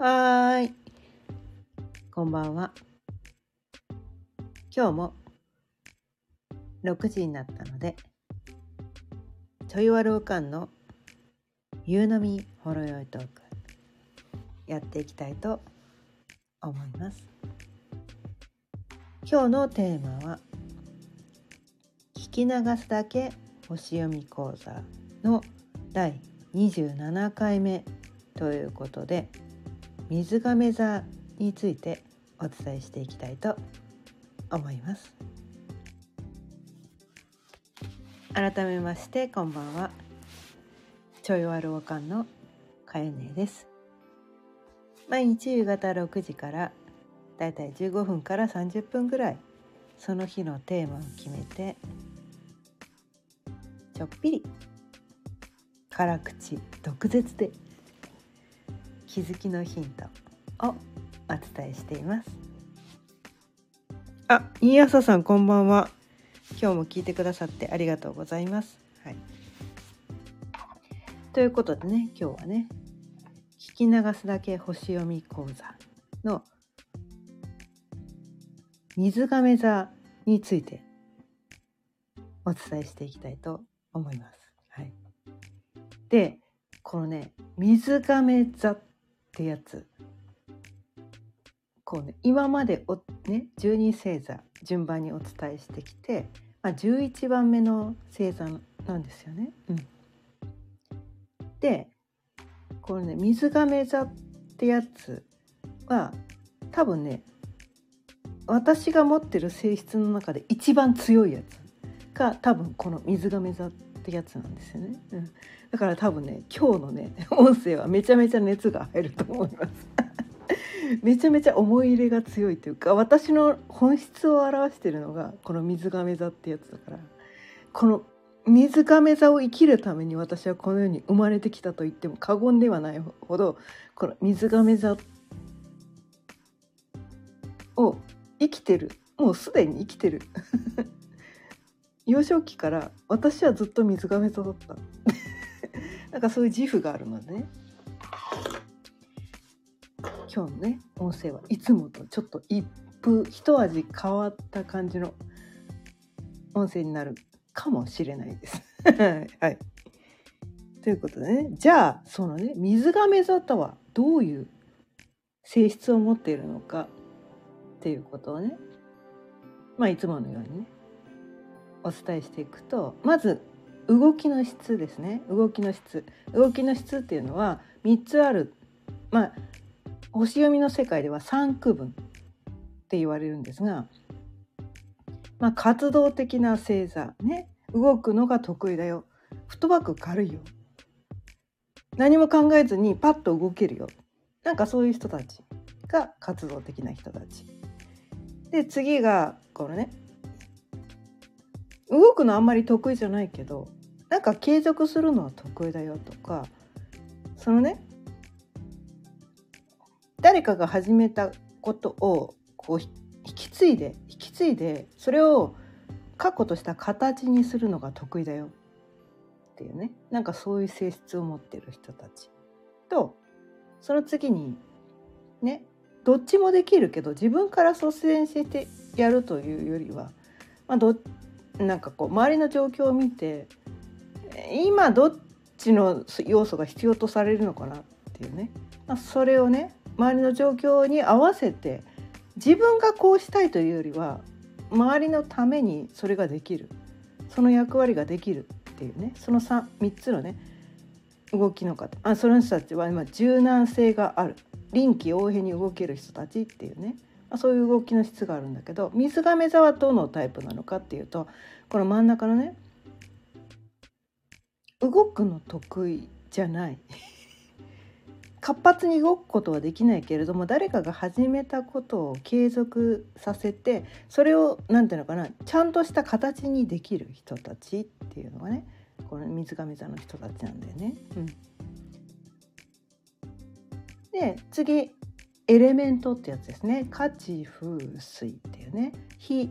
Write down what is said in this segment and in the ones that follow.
はーい。こんばんは。今日も6時になったので、ちょいわるおかんの夕飲みほろよいトークやっていきたいと思います。今日のテーマは聞き流すだけ星読み講座の第27回目ということで水亀座についてお伝えしていきたいと思います。改めましてこんばんは。ちょいわるおかんのかゆねです。毎日夕方6時からだいたい15分から30分ぐらいその日のテーマを決めてちょっぴり辛口毒舌で気づきのヒント。をお伝えしています。あ、いい朝さんこんばんは。今日も聞いてくださってありがとうございます。はい。ということでね今日はね聞き流すだけ星読み講座の水亀座についてお伝えしていきたいと思います。はい、でこのね水亀座っってやつこうね今までお、ね、12星座順番にお伝えしてきて、まあ、11番目の星座なんですよね。うん、でこのね水亀座ってやつは多分ね私が持ってる性質の中で一番強いやつが多分この水亀座ってやつなんですよね、うん、だから多分ね今日のね 音声はめちゃめちゃ熱が入ると思います。めちゃめちゃ思い入れが強いというか私の本質を表してるのがこの水亀座ってやつだから。この水亀座を生きるために私はこの世に生まれてきたと言っても過言ではないほどこの水亀座を生きてる。もうすでに生きてる。幼少期から私はずっと水亀座だった なんかそういう自負があるのでね今日のね音声はいつもとちょっと一風一味変わった感じの音声になるかもしれないです。はい。ということでねじゃあそのね水亀座とはどういう性質を持っているのかっていうことをねまあいつものようにねお伝えしていくとまず動きの質ですね。動きの質。動きの質っていうのは3つある。まあ星読みの世界では3区分って言われるんですが、まあ、活動的な星座ね。動くのが得意だよ。フットバック軽いよ。何も考えずにパッと動けるよ。なんかそういう人たちが活動的な人たち。で次がこのね動くのあんまり得意じゃないけどなんか継続するのは得意だよとかそのね誰かが始めたことをこう引き継いで引き継いでそれを確固とした形にするのが得意だよっていうねなんかそういう性質を持ってる人たち。とその次にねどっちもできるけど自分から率先してやるというよりは、まあ、どなんかこう周りの状況を見て今どっちの要素が必要とされるのかなっていうね、まあ、それをね周りの状況に合わせて自分がこうしたいというよりは周りのためにそれができる。その役割ができるっていうね。その 3, 3つのね動きの方。あその人たちは今柔軟性がある。臨機応変に動ける人たちっていうね、そういう動きの質があるんだけど水亀座はどのタイプなのかっていうとこの真ん中のね動くの得意じゃない。活発に動くことはできないけれども誰かが始めたことを継続させてそれを何て言うのかなちゃんとした形にできる人たちっていうのがねこの水亀座の人たちなんだよね。うん、で次。エレメントってやつですね。火地風水っていうね。火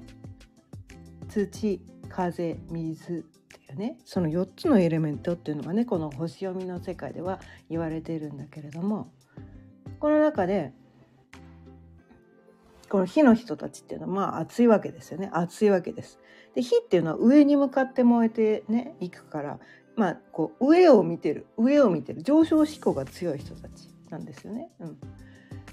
土風水っていうね。その4つのエレメントっていうのがねこの星読みの世界では言われているんだけれどもこの中でこの火の人たちっていうのはまあ熱いわけですよね。熱いわけです。で火っていうのは上に向かって燃えてねいくからまあこう上を見てる。上を見てる。上昇志向が強い人たちなんですよね。うん、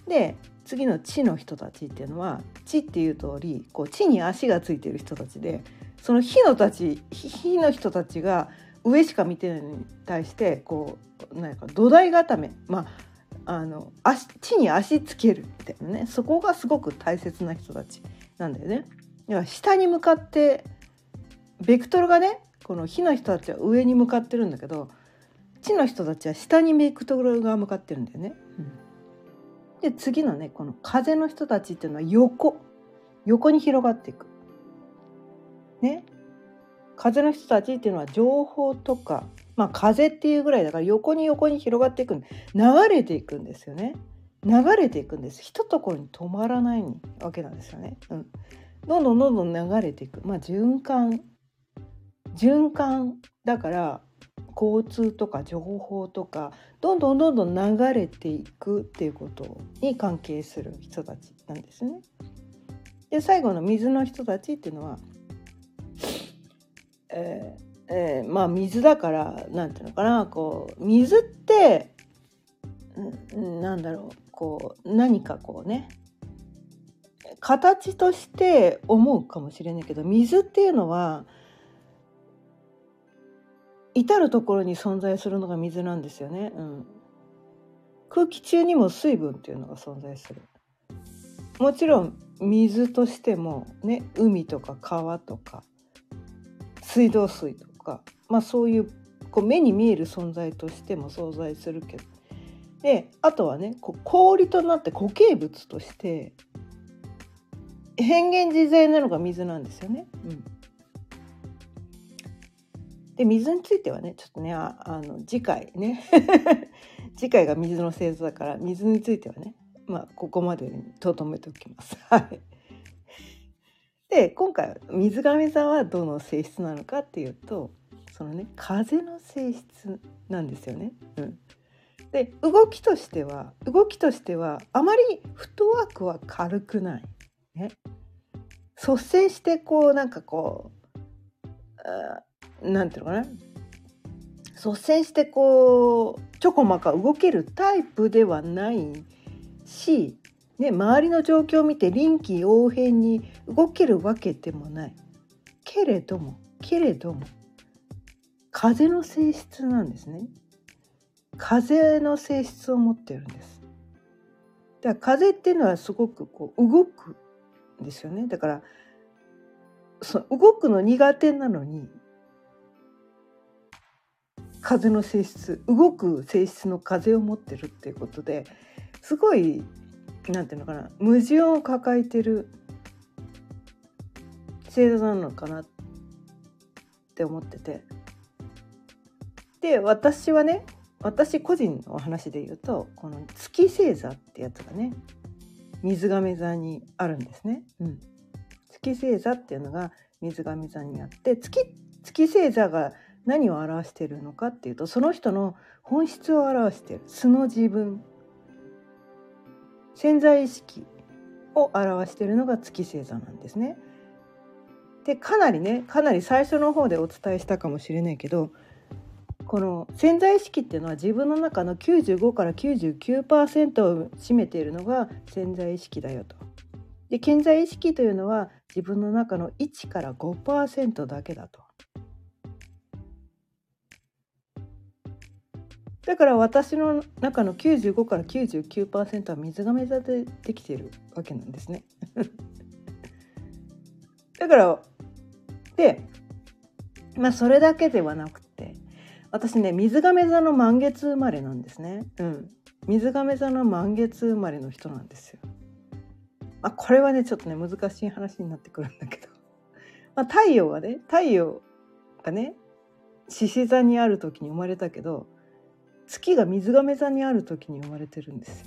で次の地の人たちっていうのは地っていう通りこう地に足がついてる人たちでその火のたち火の人たちが上しか見てないのに対してこう何か土台固めまああの足地に足つけるみたいなねそこがすごく大切な人たちなんだよね。だから下に向かってベクトルがねこの火の人たちは上に向かってるんだけど地の人たちは下にベクトルが向かってるんだよね。うん、で次のねこの風の人たちっていうのは横。横に広がっていく。ね。風の人たちっていうのは情報とかまあ風っていうぐらいだから横に横に広がっていく流れていくんですよね。流れていくんです。一ところに止まらないわけなんですよね、うん、どんどんどんどん流れていく。まあ循環。循環だから交通とか情報とかどんどんどんどん流れていくっていうことに関係する人たちなんですね。で最後の水の人たちっていうのは、えーえー、まあ水だから何て言うのかなこう水ってなんだろうこう何かこうね形として思うかもしれないけど水っていうのは至る所に存在するのが水なんですよね。うん、空気中にも水分っていうのが存在する。もちろん水としてもね海とか川とか水道水とか、まあ、そういうこう目に見える存在としても存在するけどであとはねこう氷となって固形物として変幻自在なのが水なんですよね。うん、で水についてはねちょっとねああの次回ね次回が水の製造だから水についてはねまあここまでにとどめておきます。はいで今回水亀座はどの性質なのかっていうとそのね風の性質なんですよね。うん、で動きとしては動きとしてはあまりフットワークは軽くない。ね、率先してこうなんかこう何て言うのかな？率先してこうちょこまか動けるタイプではないしね、周りの状況を見て臨機応変に動けるわけでもない。けれどもけれども風の性質なんですね。風の性質を持ってるんです。だから風っていうのはすごくこう動くんですよね。だからその動くの苦手なのに風の性質動く性質の風を持ってるっていうことですごいなんていうのかな矛盾を抱えてる制度なのかなって思っててで私はね私個人のお話で言うとこの月星座ってやつがね水亀座にあるんですね。うん、月星座っていうのが水亀座にあって月月星座が何を表してるのかっていうとその人の本質を表してる素の自分潜在意識を表してるのが月星座なんですね。でかなりねかなり最初の方でお伝えしたかもしれないけどこの潜在意識っていうのは自分の中の95から99%を占めているのが潜在意識だよと。で潜在意識というのは自分の中の1から5%だけだと。だから私の中の95から99%は水亀座でできているわけなんですね。だからでまあそれだけではなくて私ね水亀座の満月生まれなんですね。うん、水亀座の満月生まれの人なんですよ。まあ、これはねちょっとね難しい話になってくるんだけど、まあ、太陽はね太陽がね獅子座にある時に生まれたけど月が水亀座にある時に生まれてるんですよ。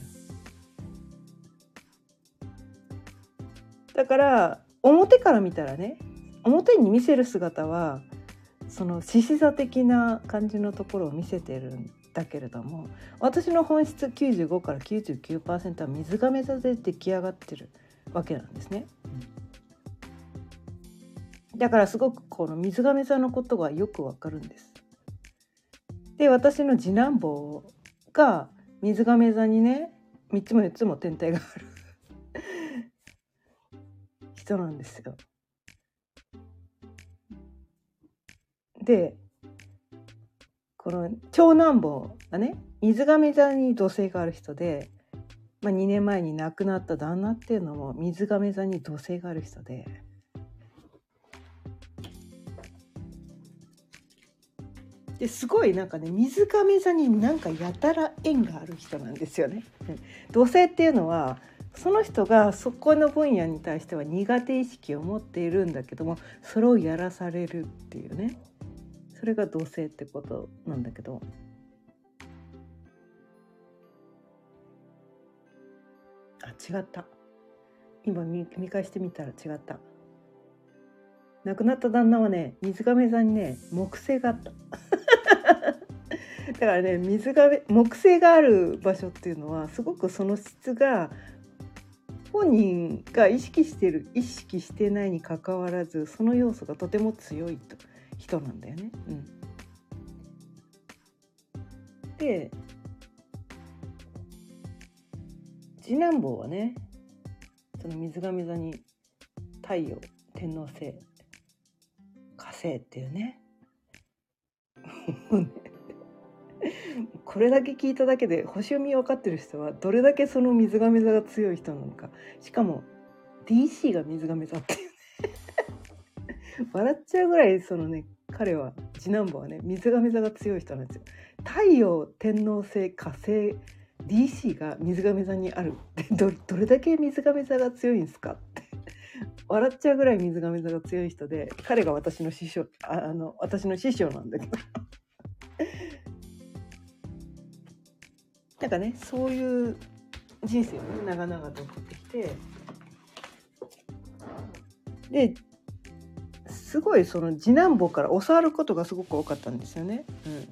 だから表から見たらね表に見せる姿はその獅子座的な感じのところを見せてるんだけれども私の本質95から99%は水亀座で出来上がってるわけなんですね。だからすごくこの水亀座のことがよくわかるんです。で私の次男坊が水亀座にね3つも4つも天体がある人なんですよ。でこの長男坊がね水亀座に土星がある人で、まあ、2年前に亡くなった旦那っていうのも水亀座に土星がある人で。ですごいなんかね水亀座になんかやたら縁がある人なんですよね。土星っていうのはその人がそこの分野に対しては苦手意識を持っているんだけどもそれをやらされるっていうね。それが同性ってことなんだけど。あ違った。今見見返してみたら違った。亡くなった旦那はね水亀座にね木星があった。だからね水亀木星がある場所っていうのはすごくその質が本人が意識してる意識してないにかかわらずその要素がとても強いと人なんだよね。うん、で次男坊はねその水亀座に太陽天王星火星っていうねこれだけ聞いただけで星読み分かってる人はどれだけその水亀座が強い人なのか。しかも DC が水亀座っていう 笑っちゃうぐらいそのね彼は次男坊はね水亀座が強い人なんですよ。太陽天王星火星 DC が水亀座にあるってどどれだけ水亀座が強いんですかって。笑っちゃうぐらい水亀座が強い人で彼が私の師匠ああの私の師匠なんだけど。なんかねそういう人生をね長々と送ってきて。ですごいその次男坊から教わることがすごく多かったんですよね。うん、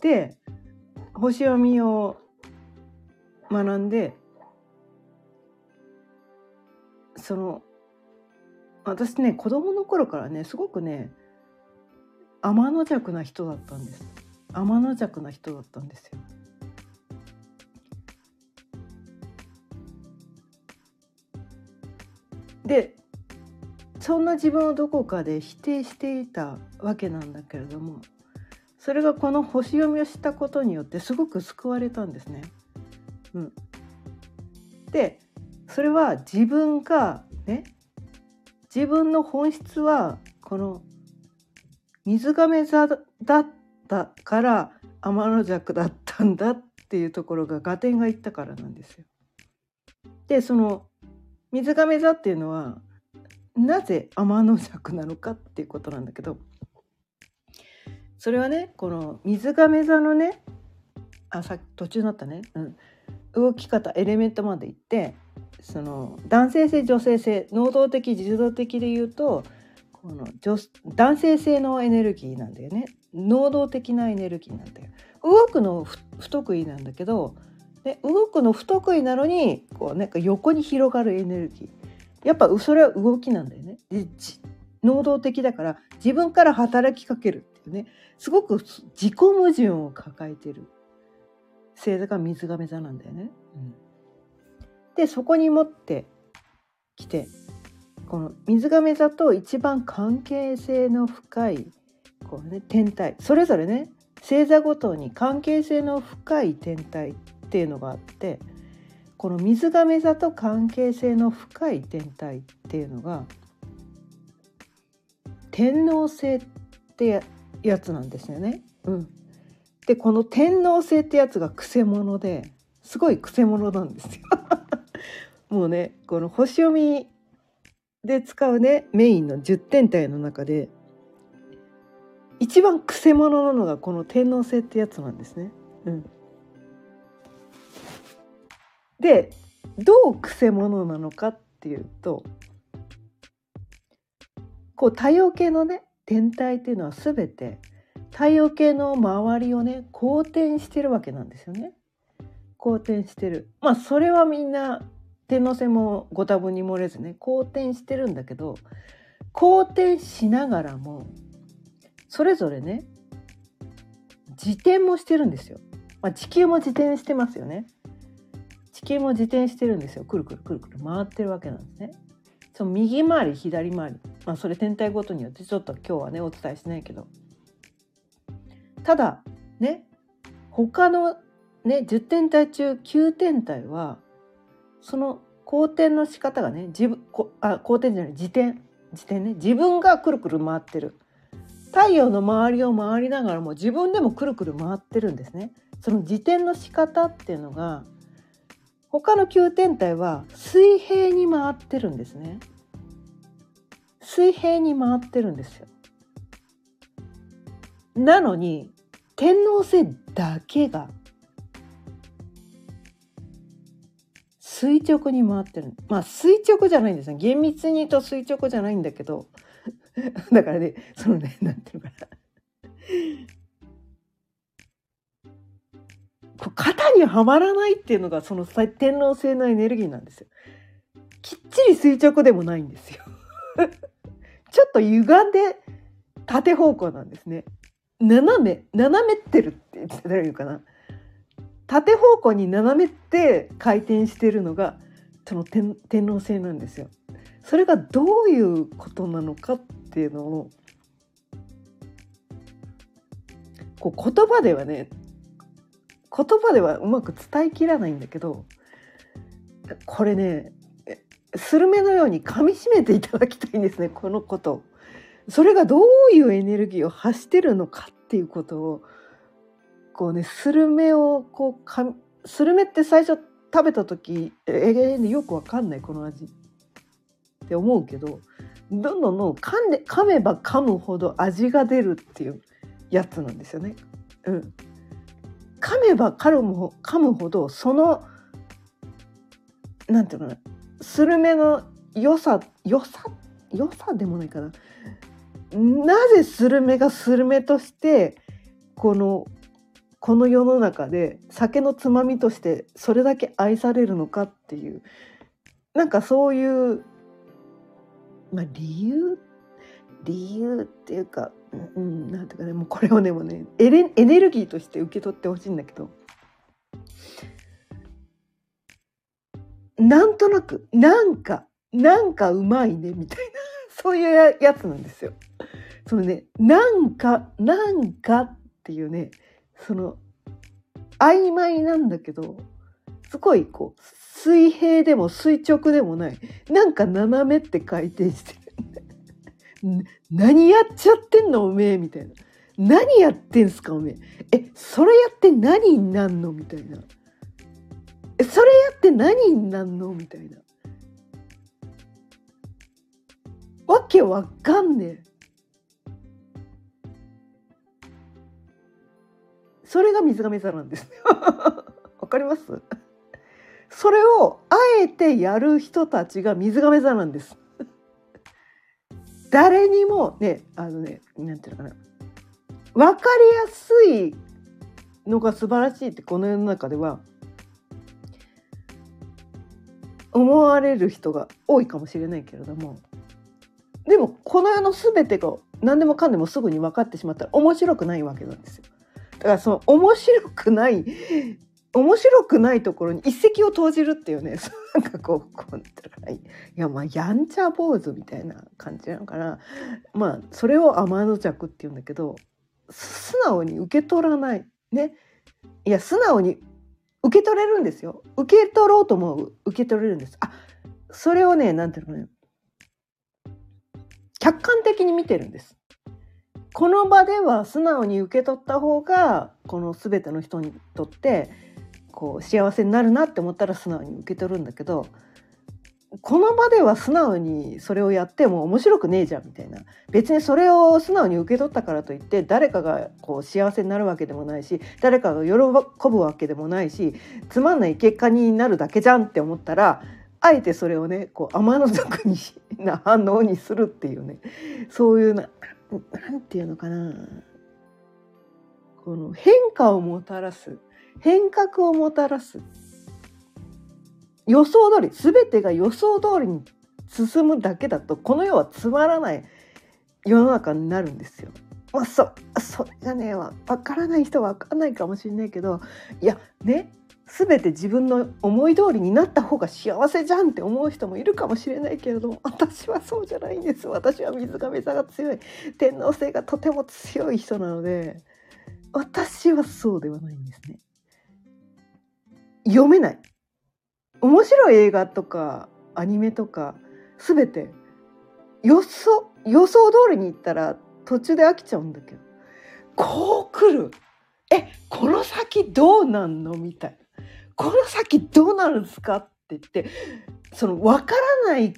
で星読みを学んでその私ね子供の頃からねすごくね天の弱な人だったんです天の弱な人だったんですよ。でそんな自分をどこかで否定していたわけなんだけれどもそれがこの星読みをしたことによってすごく救われたんですね。うん、でそれは自分がね自分の本質はこの水亀座だったから天の弱だったんだっていうところが合点がいったからなんですよ。でその水亀座っていうのはなぜ天の尺なのかっていうことなんだけどそれはねこの水亀座のねあさっき途中になったね、うん、動き方エレメントまでいってその男性性女性性能動的自動的で言うとこの女男性性のエネルギーなんだよね。能動的なエネルギーなんだよ。動くの不得意なんだけどで動くの不得意なのにこうなんか横に広がるエネルギー。やっぱそれは動きなんだよね。能動的だから自分から働きかけるっていうね。すごく自己矛盾を抱えてる。星座が水亀座なんだよね。うん、でそこに持ってきてこの水亀座と一番関係性の深いこう、ね、天体それぞれね星座ごとに関係性の深い天体っていうのがあってこの水亀座と関係性の深い天体っていうのが天王星ってやつなんですよね。うん、でこの天王星ってやつがくせ者ですごいくせ者なんですよ。もうねこの星読みで使うねメインの10天体の中で一番くせ者なのがこの天王星ってやつなんですね。うんでどうくせ者なのかっていうとこう多様系のね天体っていうのは全て太陽系の周りをね公転してるわけなんですよね。公転してる。まあそれはみんな天王星もご多分に漏れずね公転してるんだけど公転しながらもそれぞれね自転もしてるんですよ。まあ、地球も自転してますよね。地球も自転してるんですよ。くるくるくるくる回ってるわけなんですね。その右回り左回り、まあ、それ天体ごとによってちょっと今日はねお伝えしないけどただね他のね10天体中9天体はその公転の仕方がね自分こあ公転じゃない自転自転ね自分がくるくる回ってる太陽の周りを回りながらも自分でもくるくる回ってるんですね。その自転の仕方っていうのが他の9天体は水平に回ってるんですね。水平に回ってるんですよ。なのに天王星だけが垂直に回ってるまあ垂直じゃないんですね厳密に言うと垂直じゃないんだけど だからねそのねなんていうのかなこう肩にはまらないっていうのがその天王星のエネルギーなんですよ。きっちり垂直でもないんですよ。ちょっと歪んで縦方向なんですね。斜め斜めってるって言ってたらいいかな。縦方向に斜めって回転してるのがその天天王星なんですよ。それがどういうことなのかっていうのをこう言葉ではね言葉ではうまく伝えきらないんだけどこれねスルメのように噛みしめていただきたいんですねこのことそれがどういうエネルギーを発してるのかっていうことをこうねスルメをこうかスルメって最初食べた時ええ、よくわかんないこの味って思うけどどんどんどんどん噛んで噛めば噛むほど味が出るっていうやつなんですよね。うん、噛めば噛む噛むほどそのなんていうのかなスルメの良さ良さ良さでもないかななぜスルメがスルメとしてこのこの世の中で酒のつまみとしてそれだけ愛されるのかっていうなんかそういう、まあ、理由？理由っていうか、うん、なんていうかねもうこれをでもねエレエネルギーとして受け取ってほしいんだけどなんとなくなんかなんかうまいねみたいな そういうやつなんですよ。そのねなんかなんかっていうねその曖昧なんだけどすごいこう水平でも垂直でもないなんか斜めって回転してる。何やっちゃってんのおめえみたいな。何やってんすかおめえ。えそれやって何になんの？みたいな。えそれやって何になんの？みたいな。わけわかんねえ。それが水亀座なんです わかります？それをあえてやる人たちが水亀座なんです。誰にもねあのねなんていうのかな。分かりやすいのが素晴らしいってこの世の中では思われる人が多いかもしれないけれどもでもこの世の全てが何でもかんでもすぐに分かってしまったら面白くないわけなんですよ。だからその面白くない面白くないところに一石を投じるっていうね。なんかこうこういやまあやんちゃ坊主みたいな感じなのかな。まあそれを天の弱っていうんだけど素直に受け取らないね。いや素直に受け取れるんですよ。受け取ろうとも受け取れるんです。あそれをねなんていうのね客観的に見てるんです。この場では素直に受け取った方がこの全ての人にとってこう幸せになるなって思ったら素直に受け取るんだけどこの場では素直にそれをやっても面白くねえじゃんみたいな。別にそれを素直に受け取ったからといって誰かがこう幸せになるわけでもないし誰かが喜ぶわけでもないしつまんない結果になるだけじゃんって思ったらあえてそれをねこう天の毒に な反応にするっていうね。そういうななんていうのかな。この変化をもたらす。変革をもたらす。予想通り全てが予想通りに進むだけだとこの世はつまらない世の中になるんですよ。まあ、そそれがね分からない人は分かんないかもしれないけどいやね全て自分の思い通りになった方が幸せじゃんって思う人もいるかもしれないけれども私はそうじゃないんです。私は水亀座が強い。天皇星がとても強い人なので私はそうではないんですね。読めない。面白い映画とかアニメとか全て。予想予想通りに行ったら途中で飽きちゃうんだけど。こう来る。えこの先どうなんの？みたいこの先どうなるんですかって言ってその分からない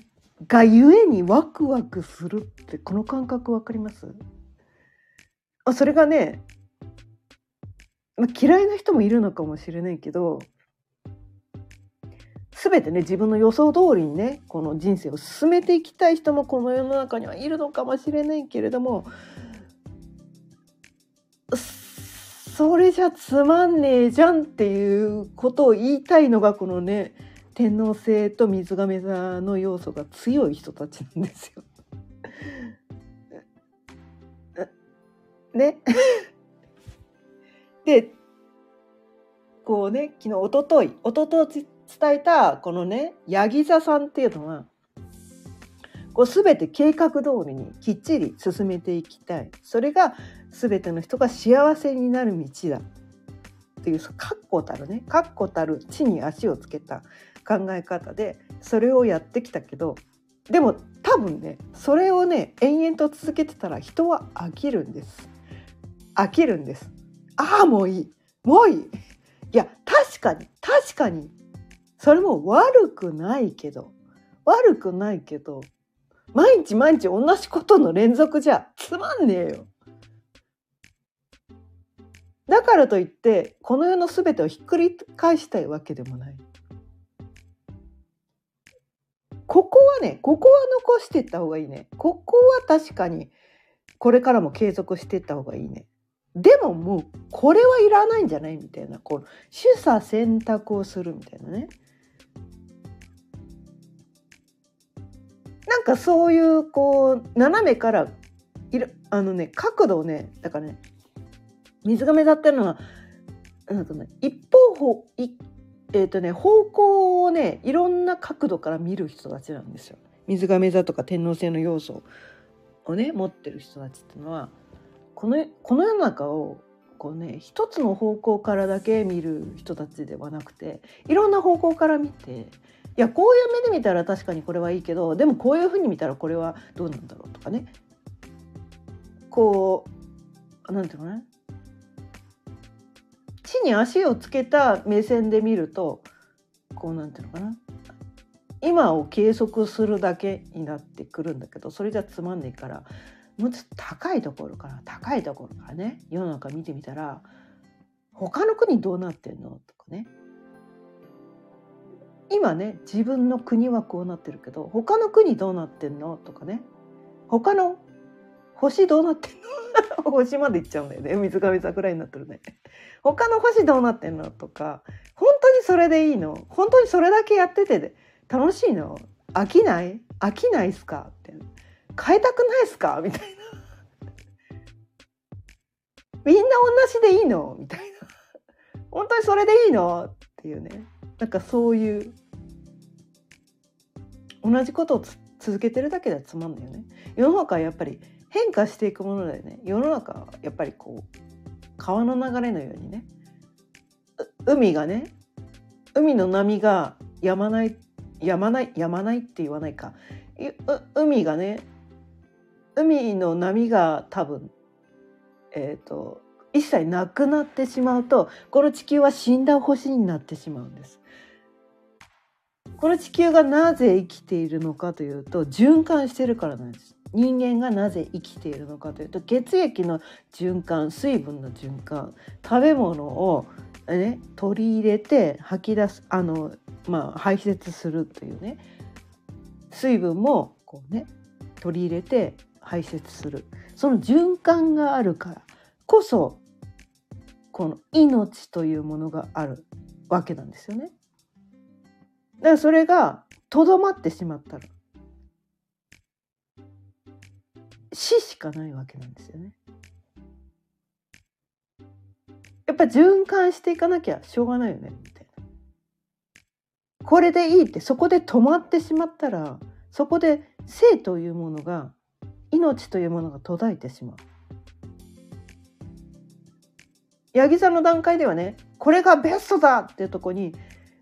がゆえにワクワクするってこの感覚分かります？あそれがね、ま、嫌いな人もいるのかもしれないけど全てね自分の予想通りにねこの人生を進めていきたい人もこの世の中にはいるのかもしれないけれどもそれじゃつまんねえじゃんっていうことを言いたいのがこのね天皇制と水亀座の要素が強い人たちなんですよ。ね。でこうね昨日おとといおととい伝えたこのねヤギ座さんっていうのはこう全て計画通りにきっちり進めていきたいそれが全ての人が幸せになる道だ。っていう確固たるね。確固たる地に足をつけた考え方でそれをやってきたけどでも多分ねそれをね延々と続けてたら人は飽きるんです。飽きるんです。ああもういい。もういい。いや確かに確かにそれも悪くないけど悪くないけど毎日毎日同じことの連続じゃつまんねえよ。だからといってこの世の全てをひっくり返したいわけでもない。ここはねここは残していった方がいいね。ここは確かにこれからも継続していった方がいいね。でももうこれはいらないんじゃないみたいなこう取捨選択をするみたいなね。なんかそういうこう斜めからいるあのね角度をねだからね水亀座っていうのはなんか、ね、一方方いえーとね、方向をねいろんな角度から見る人たちなんですよ。水亀座とか天王星の要素をね持ってる人たちっていうのはこのこの世の中をこうね一つの方向からだけ見る人たちではなくていろんな方向から見ていやこういう目で見たら確かにこれはいいけどでもこういうふうに見たらこれはどうなんだろうとかねこうなんていうかな地に足をつけた目線で見るとこうなんていうのかな。今を計測するだけになってくるんだけどそれじゃつまんねえからもうちょっと高いところから高いところからね世の中見てみたら他の国どうなってんの？とかね。今ね自分の国はこうなってるけど他の国どうなってんの？とかね。他の星どうなってんの？星まで行っちゃうんだよね。水上桜になってるね。他の星どうなってんの？とか本当にそれでいいの？本当にそれだけやってて楽しいの？飽きない？飽きないっすか？って。変えたくないっすか？みたいな。みんな同じでいいの？みたいな。本当にそれでいいの？っていうね。なんかそういう。同じことを続けてるだけではつまんないよね。世の中はやっぱり変化していくものだよね。世の中はやっぱりこう川の流れのようにね海がね海の波がやまないやまないやまないって言わないか海がね海の波が多分えっ、ー、と一切なくなってしまうとこの地球は死んだ星になってしまうんです。この地球がなぜ生きているのかというと循環してるからなんです人間がなぜ生きているのかというと血液の循環水分の循環食べ物を、ね、取り入れて吐き出すあの、まあ、排泄するというね水分もこうね取り入れて排泄するその循環があるからこそこの命というものがあるわけなんですよね。だからそれがとどまってしまったら死しかないわけなんですよね。やっぱ循環していかなきゃしょうがないよねみたいな。これでいいってそこで止まってしまったらそこで生というものが命というものが途絶えてしまう。八木さんの段階ではねこれがベストだっていうとこに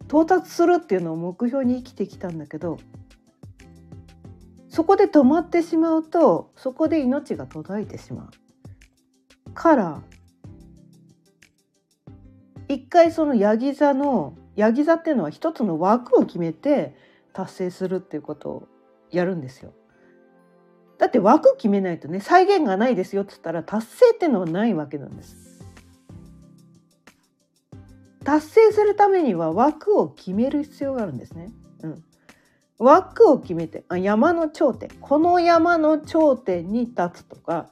到達するっていうのを目標に生きてきたんだけどそこで止まってしまうとそこで命が途絶えてしまうから一回そのヤギ座のヤギ座っていうのは一つの枠を決めて達成するっていうことをやるんですよ。だって枠決めないとね再現がないですよって言ったら達成っていうのはないわけなんです。達成するためには枠を決める必要があるんですね。うん、枠を決めてあ山の頂点。この山の頂点に立つとか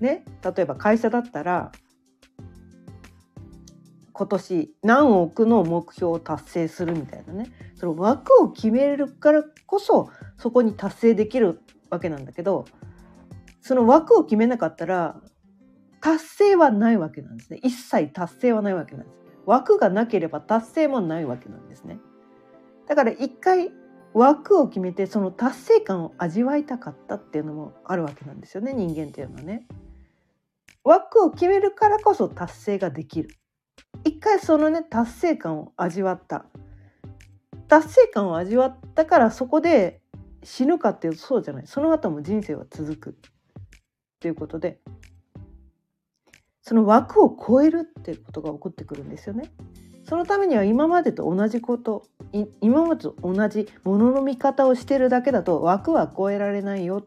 ね例えば会社だったら今年何億の目標を達成するみたいなね。その枠を決めるからこそそこに達成できるわけなんだけどその枠を決めなかったら達成はないわけなんですね。一切達成はないわけなんです。枠がなければ達成もないわけなんですね。だから一回枠を決めてその達成感を味わいたかったっていうのもあるわけなんですよね人間っていうのはね。枠を決めるからこそ達成ができる。一回そのね達成感を味わった。達成感を味わったからそこで死ぬかっていうとそうじゃない。その後も人生は続く。っていうことで。その枠を超えるっていうことが起こってくるんですよね。そのためには今までと同じこと今までと同じものの見方をしてるだけだと枠は超えられないよ。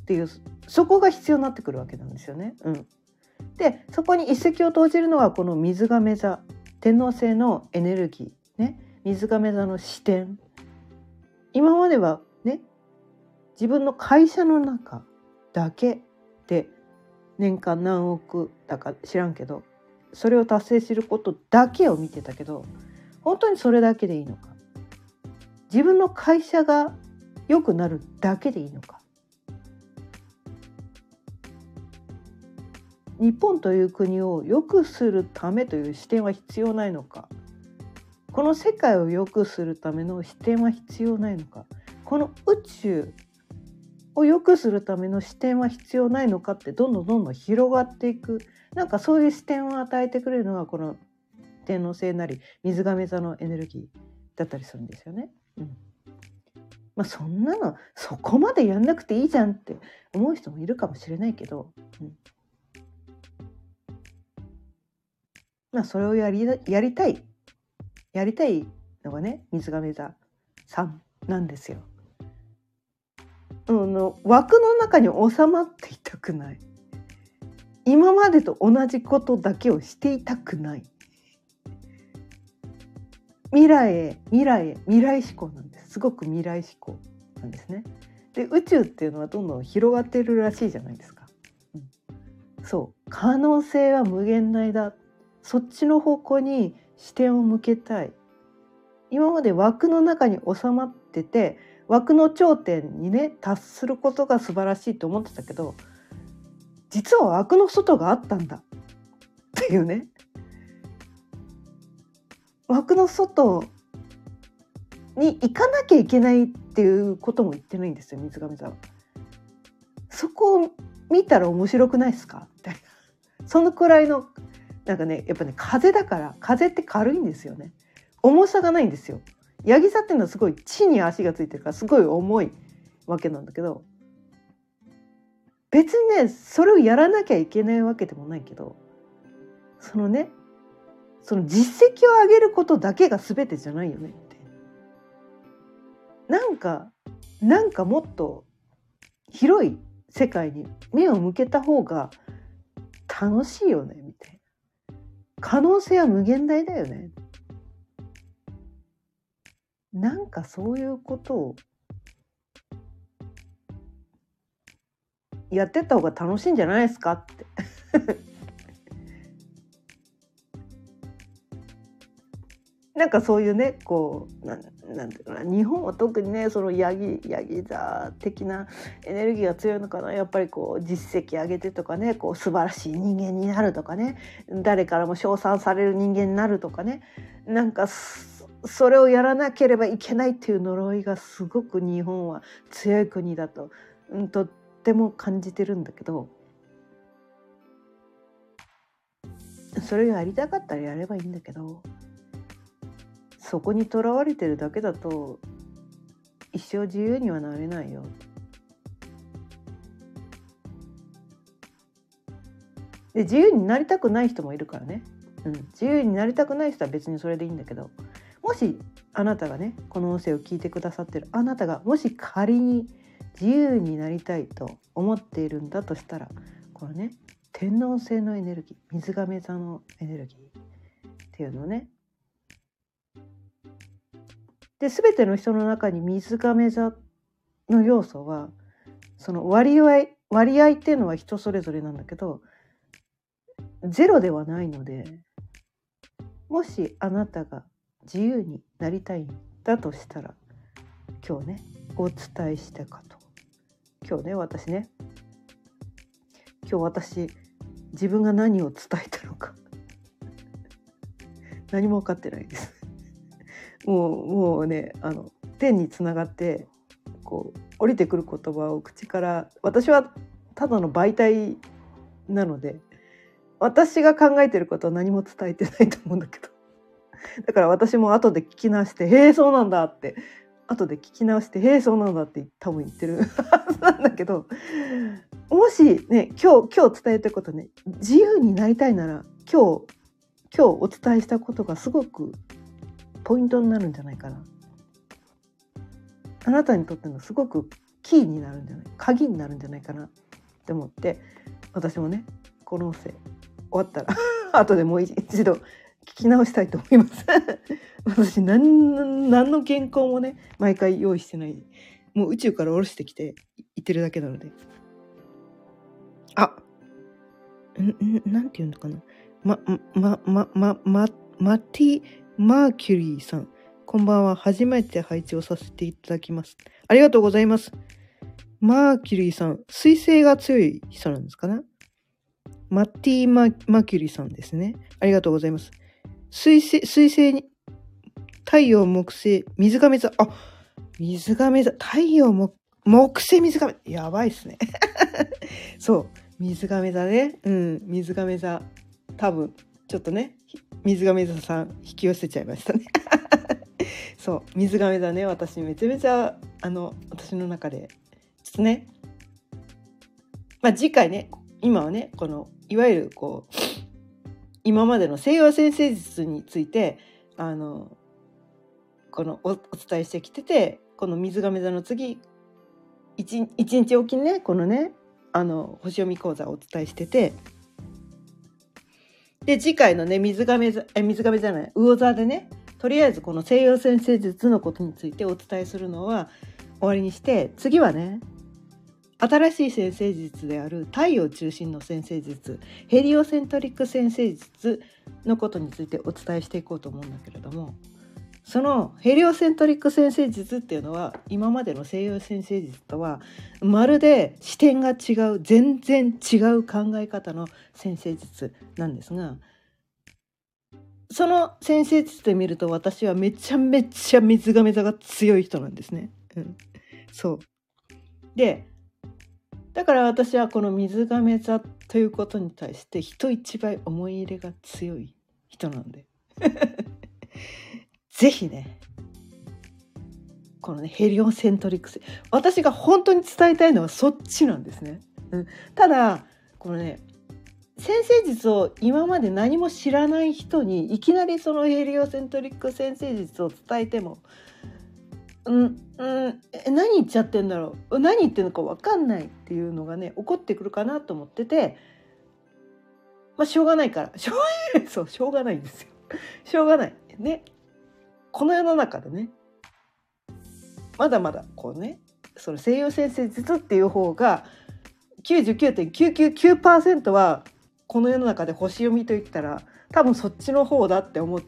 っていうそこが必要になってくるわけなんですよね。うん、でそこに一石を投じるのはこの水亀座。天王星のエネルギー。ね。水亀座の視点。今まではね自分の会社の中だけで年間何億だか知らんけどそれを達成することだけを見てたけど本当にそれだけでいいのか？自分の会社が良くなるだけでいいのか？日本という国を良くするためという視点は必要ないのか？この世界を良くするための視点は必要ないのか？この宇宙を良くするための視点は必要ないのかってどんどんどんどん広がっていくなんかそういう視点を与えてくれるのがこの天王星なり水亀座のエネルギーだったりするんですよね。うんまあ、そんなのそこまでやんなくていいじゃんって思う人もいるかもしれないけど、うん、まあ、それをやりやりたいやりたいのがね水亀座さんなんですよ。うん、の枠の中に収まっていたくない。今までと同じことだけをしていたくない。未来へ未来へ未来志向なんです。すごく未来志向なんですね。で宇宙っていうのはどんどん広がってるらしいじゃないですか。うん、そう。可能性は無限大だ。そっちの方向に視点を向けたい。今まで枠の中に収まってて枠の頂点にね達することが素晴らしいと思ってたけど実は枠の外があったんだ。っていうね。枠の外に行かなきゃいけないっていうことも言ってないんですよ水上さん。そこを見たら面白くないですか？みたいな。そのくらいのなんかねやっぱね風だから風って軽いんですよね。重さがないんですよ。ヤギ座っていうのはすごい地に足がついてるからすごい重いわけなんだけど別にねそれをやらなきゃいけないわけでもないけどそのねその実績を上げることだけが全てじゃないよねってなんかなんかもっと広い世界に目を向けた方が楽しいよねみたいな可能性は無限大だよね。なんかそういうことをやってった方が楽しいんじゃないですかって。なんかそういうねこうななんていうかな。日本は特にねそのヤギヤギ座的なエネルギーが強いのかな。やっぱりこう実績上げてとかねこう素晴らしい人間になるとかね。誰からも称賛される人間になるとかね。なんかそれをやらなければいけないっていう呪いがすごく日本は強い国だと、うん、とっても感じてるんだけどそれをやりたかったらやればいいんだけどそこにとらわれてるだけだと一生自由にはなれないよ。で自由になりたくない人もいるからね、うん、自由になりたくない人は別にそれでいいんだけどもしあなたがねこの音声を聞いてくださってるあなたがもし仮に自由になりたいと思っているんだとしたらこのね天王星のエネルギー水亀座のエネルギーっていうのね。で全ての人の中に水亀座の要素はその割合割合っていうのは人それぞれなんだけどゼロではないのでもしあなたが自由になりたいんだとしたら今日ねお伝えしたかと。今日ね私ね今日私自分が何を伝えたのか。何も分かってないです。もうもうねあの天につながってこう降りてくる言葉を口から私はただの媒体なので私が考えてることは何も伝えてないと思うんだけど。だから私も後で聞き直して「へえそうなんだ」って。後で聞き直して「へえそうなんだ」って多分言ってる。は ずなんだけどもしね今日今日伝えたことね自由になりたいなら今日今日お伝えしたことがすごくポイントになるんじゃないかな。あなたにとってのすごくキーになるんじゃない鍵になるんじゃないかな。って思って私もねこの音声終わったら 後でもう一度聞き直したいと思います私何何の原稿もね毎回用意してないもう宇宙から下ろしてきて言ってるだけなのであんなんて言うのかなまままままマティマーキュリーさん。こんばんは。初めて配置をさせていただきます。ありがとうございます。マーキュリーさん。水星が強い人なんですかねマッティマ・マーキュリーさんですね。ありがとうございます。水星、水星に、太陽、木星、水亀座。あ、水亀座。太陽、木、木星、水亀。やばいっすね。そう。水亀座ね。うん。水亀座。多分、ちょっとね、水亀座さん引き寄せちゃいましたね そう水亀座ね私めちゃめちゃあの私の中でちょっとねまあ次回ね今はねこのいわゆるこう今までの西洋先生術についてあのこのお伝えしてきててこの水亀座の次一日おきにねこのねあの星読み講座をお伝えしててで次回のね水亀座え水亀じゃない魚座でねとりあえずこの西洋先生術のことについてお伝えするのは終わりにして次はね新しい先生術である太陽中心の先生術ヘリオセントリック先生術のことについてお伝えしていこうと思うんだけれどもそのヘリオセントリック先生術っていうのは今までの西洋先生術とはまるで視点が違う全然違う考え方の先生術なんですがその先生術で見ると私はめちゃめちゃ水亀座が強い人なんですね。うん、そうでだから私はこの水亀座ということに対して人一倍思い入れが強い人なんで。ぜひねこのねヘリオセントリックス私が本当に伝えたいのはそっちなんですね。うん、ただこのね先生術を今まで何も知らない人にいきなりそのヘリオセントリック先生術を伝えてもうん、うん、何言っちゃってんだろう？何言ってんのか分かんないっていうのがね起こってくるかなと思っててまあしょうがないから。しょうそうしょうがないんですよ。しょうがない。ね。この世の中でね。まだまだこうねその西洋先生術っていう方が99.999%はこの世の中で星読みといったら多分そっちの方だって思う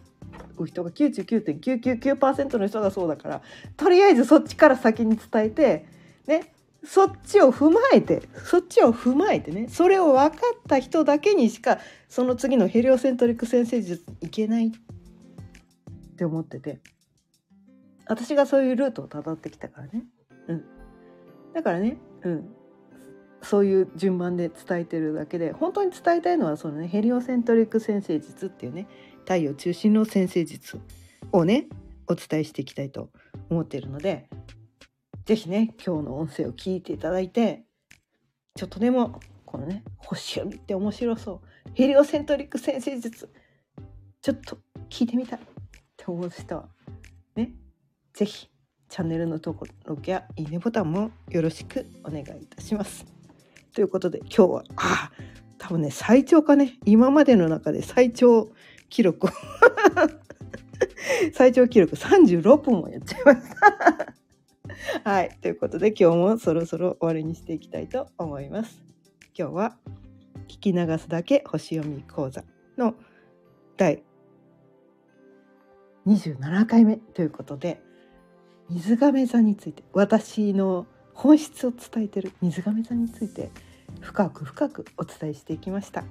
く人が99.999%の人がそうだからとりあえずそっちから先に伝えてねそっちを踏まえてそっちを踏まえてねそれを分かった人だけにしかその次のヘリオセントリック先生術いけないって思ってて私がそういうルートをたどってきたからね。うん。だからねうん。そういう順番で伝えてるだけで本当に伝えたいのはそのねヘリオセントリック先生術っていうね太陽中心の先生術をねお伝えしていきたいと思っているので是非ね今日の音声を聞いていただいてちょっとでもこのね星読みって面白そうヘリオセントリック先生術ちょっと聞いてみたいって思う人はね是非チャンネルの登録やいいねボタンもよろしくお願いいたします。ということで今日はあ多分ね最長かね今までの中で最長記録 最長記録36分もやっちゃいました。はい。ということで今日もそろそろ終わりにしていきたいと思います。今日は聞き流すだけ星読み講座の第27回目ということで水亀座について私の本質を伝えてる水亀座について深く深くお伝えしていきました。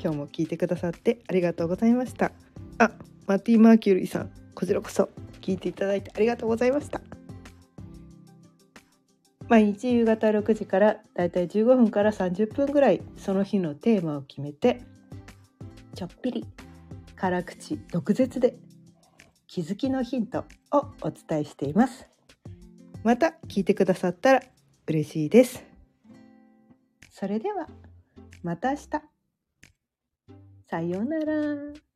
今日も聞いてくださってありがとうございました。あマティ・マーキュリーさんこちらこそ聞いていただいてありがとうございました。毎日夕方6時からだいたい15分から30分ぐらいその日のテーマを決めてちょっぴり辛口毒舌で気づきのヒントをお伝えしています。また聞いてくださったら嬉しいです。それではまた明日。さようなら。